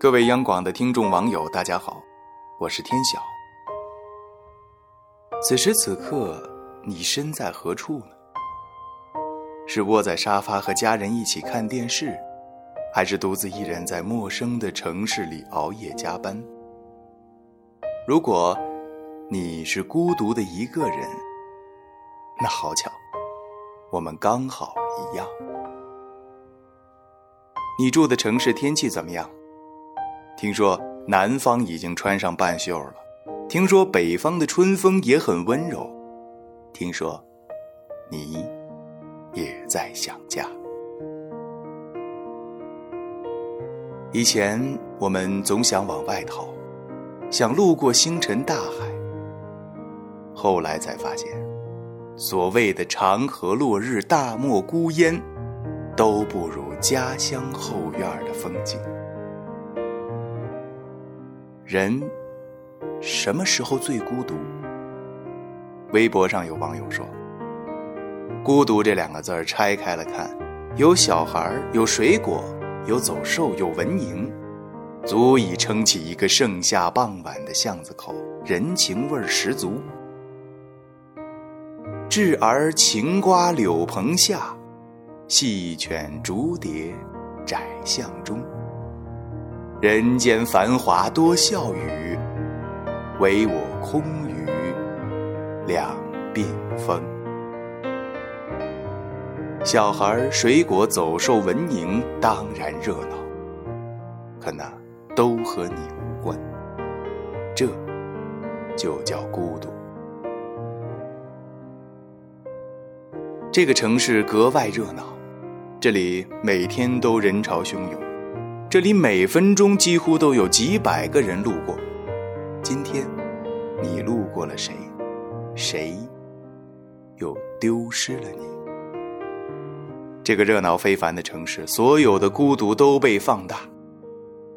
各位央广的听众网友，大家好，我是天晓。此时此刻，你身在何处呢？是窝在沙发和家人一起看电视，还是独自一人在陌生的城市里熬夜加班？如果你是孤独的一个人，那好巧，我们刚好一样。你住的城市天气怎么样？听说南方已经穿上半袖了，听说北方的春风也很温柔，听说你也在想家。以前我们总想往外逃，想路过星辰大海，后来才发现，所谓的长河落日、大漠孤烟，都不如家乡后院的风景。人什么时候最孤独？微博上有网友说：“孤独这两个字儿拆开了看，有小孩有水果，有走兽，有蚊蝇，足以撑起一个盛夏傍晚的巷子口，人情味十足。稚儿晴瓜柳棚下，细犬逐蝶窄巷中。”人间繁华多笑语，唯我空余两鬓风。小孩、水果、走兽、蚊蝇当然热闹，可那都和你无关。这就叫孤独。这个城市格外热闹，这里每天都人潮汹涌。这里每分钟几乎都有几百个人路过。今天，你路过了谁？谁又丢失了你？这个热闹非凡的城市，所有的孤独都被放大。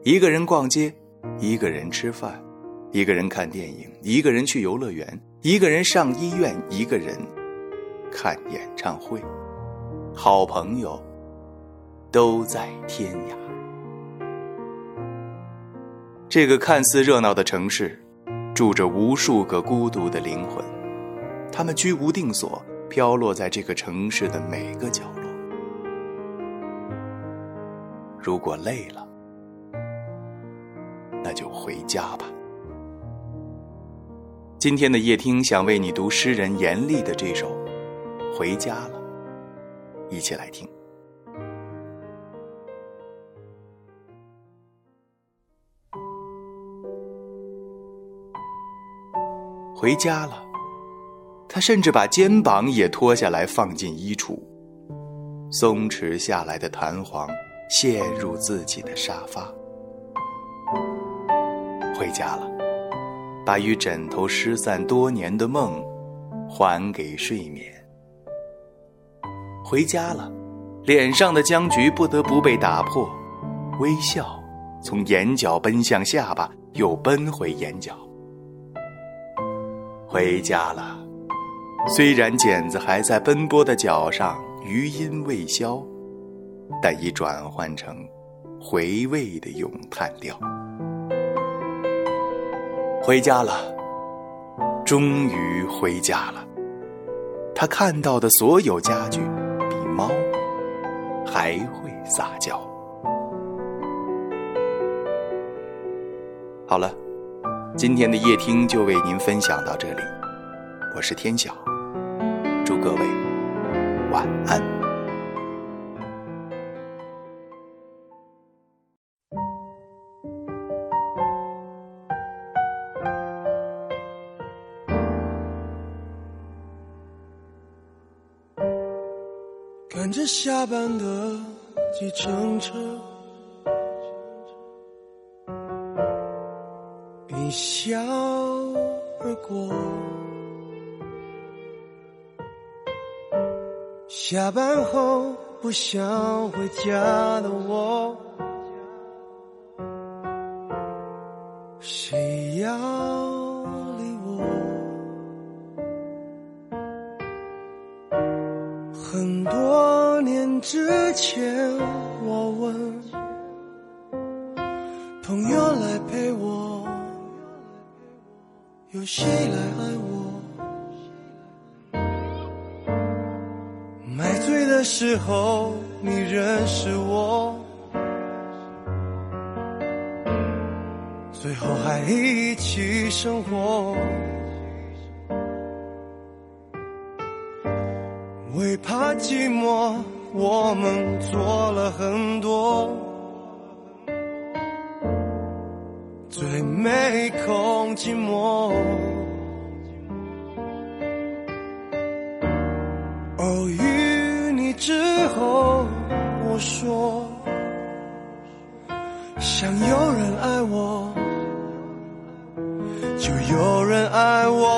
一个人逛街，一个人吃饭，一个人看电影，一个人去游乐园，一个人上医院，一个人看演唱会。好朋友都在天涯。这个看似热闹的城市，住着无数个孤独的灵魂，他们居无定所，飘落在这个城市的每个角落。如果累了，那就回家吧。今天的夜听想为你读诗人严厉的这首《回家了》，一起来听。回家了，他甚至把肩膀也脱下来放进衣橱，松弛下来的弹簧陷入自己的沙发。回家了，把与枕头失散多年的梦还给睡眠。回家了，脸上的僵局不得不被打破，微笑从眼角奔向下巴，又奔回眼角。回家了，虽然茧子还在奔波的脚上，余音未消，但已转换成回味的咏叹调。回家了，终于回家了。他看到的所有家具，比猫还会撒娇。好了。今天的夜听就为您分享到这里，我是天晓，祝各位晚安。赶着下班的计程车。一笑而过，下班后不想回家的我，谁要理我？很多年之前，我问。朋友来陪我，有谁来爱我？买醉的时候，你认识我，最后还一起生活。为怕寂寞，我们做了很多。还没空寂寞。偶遇你之后，我说想有人爱我，就有人爱我。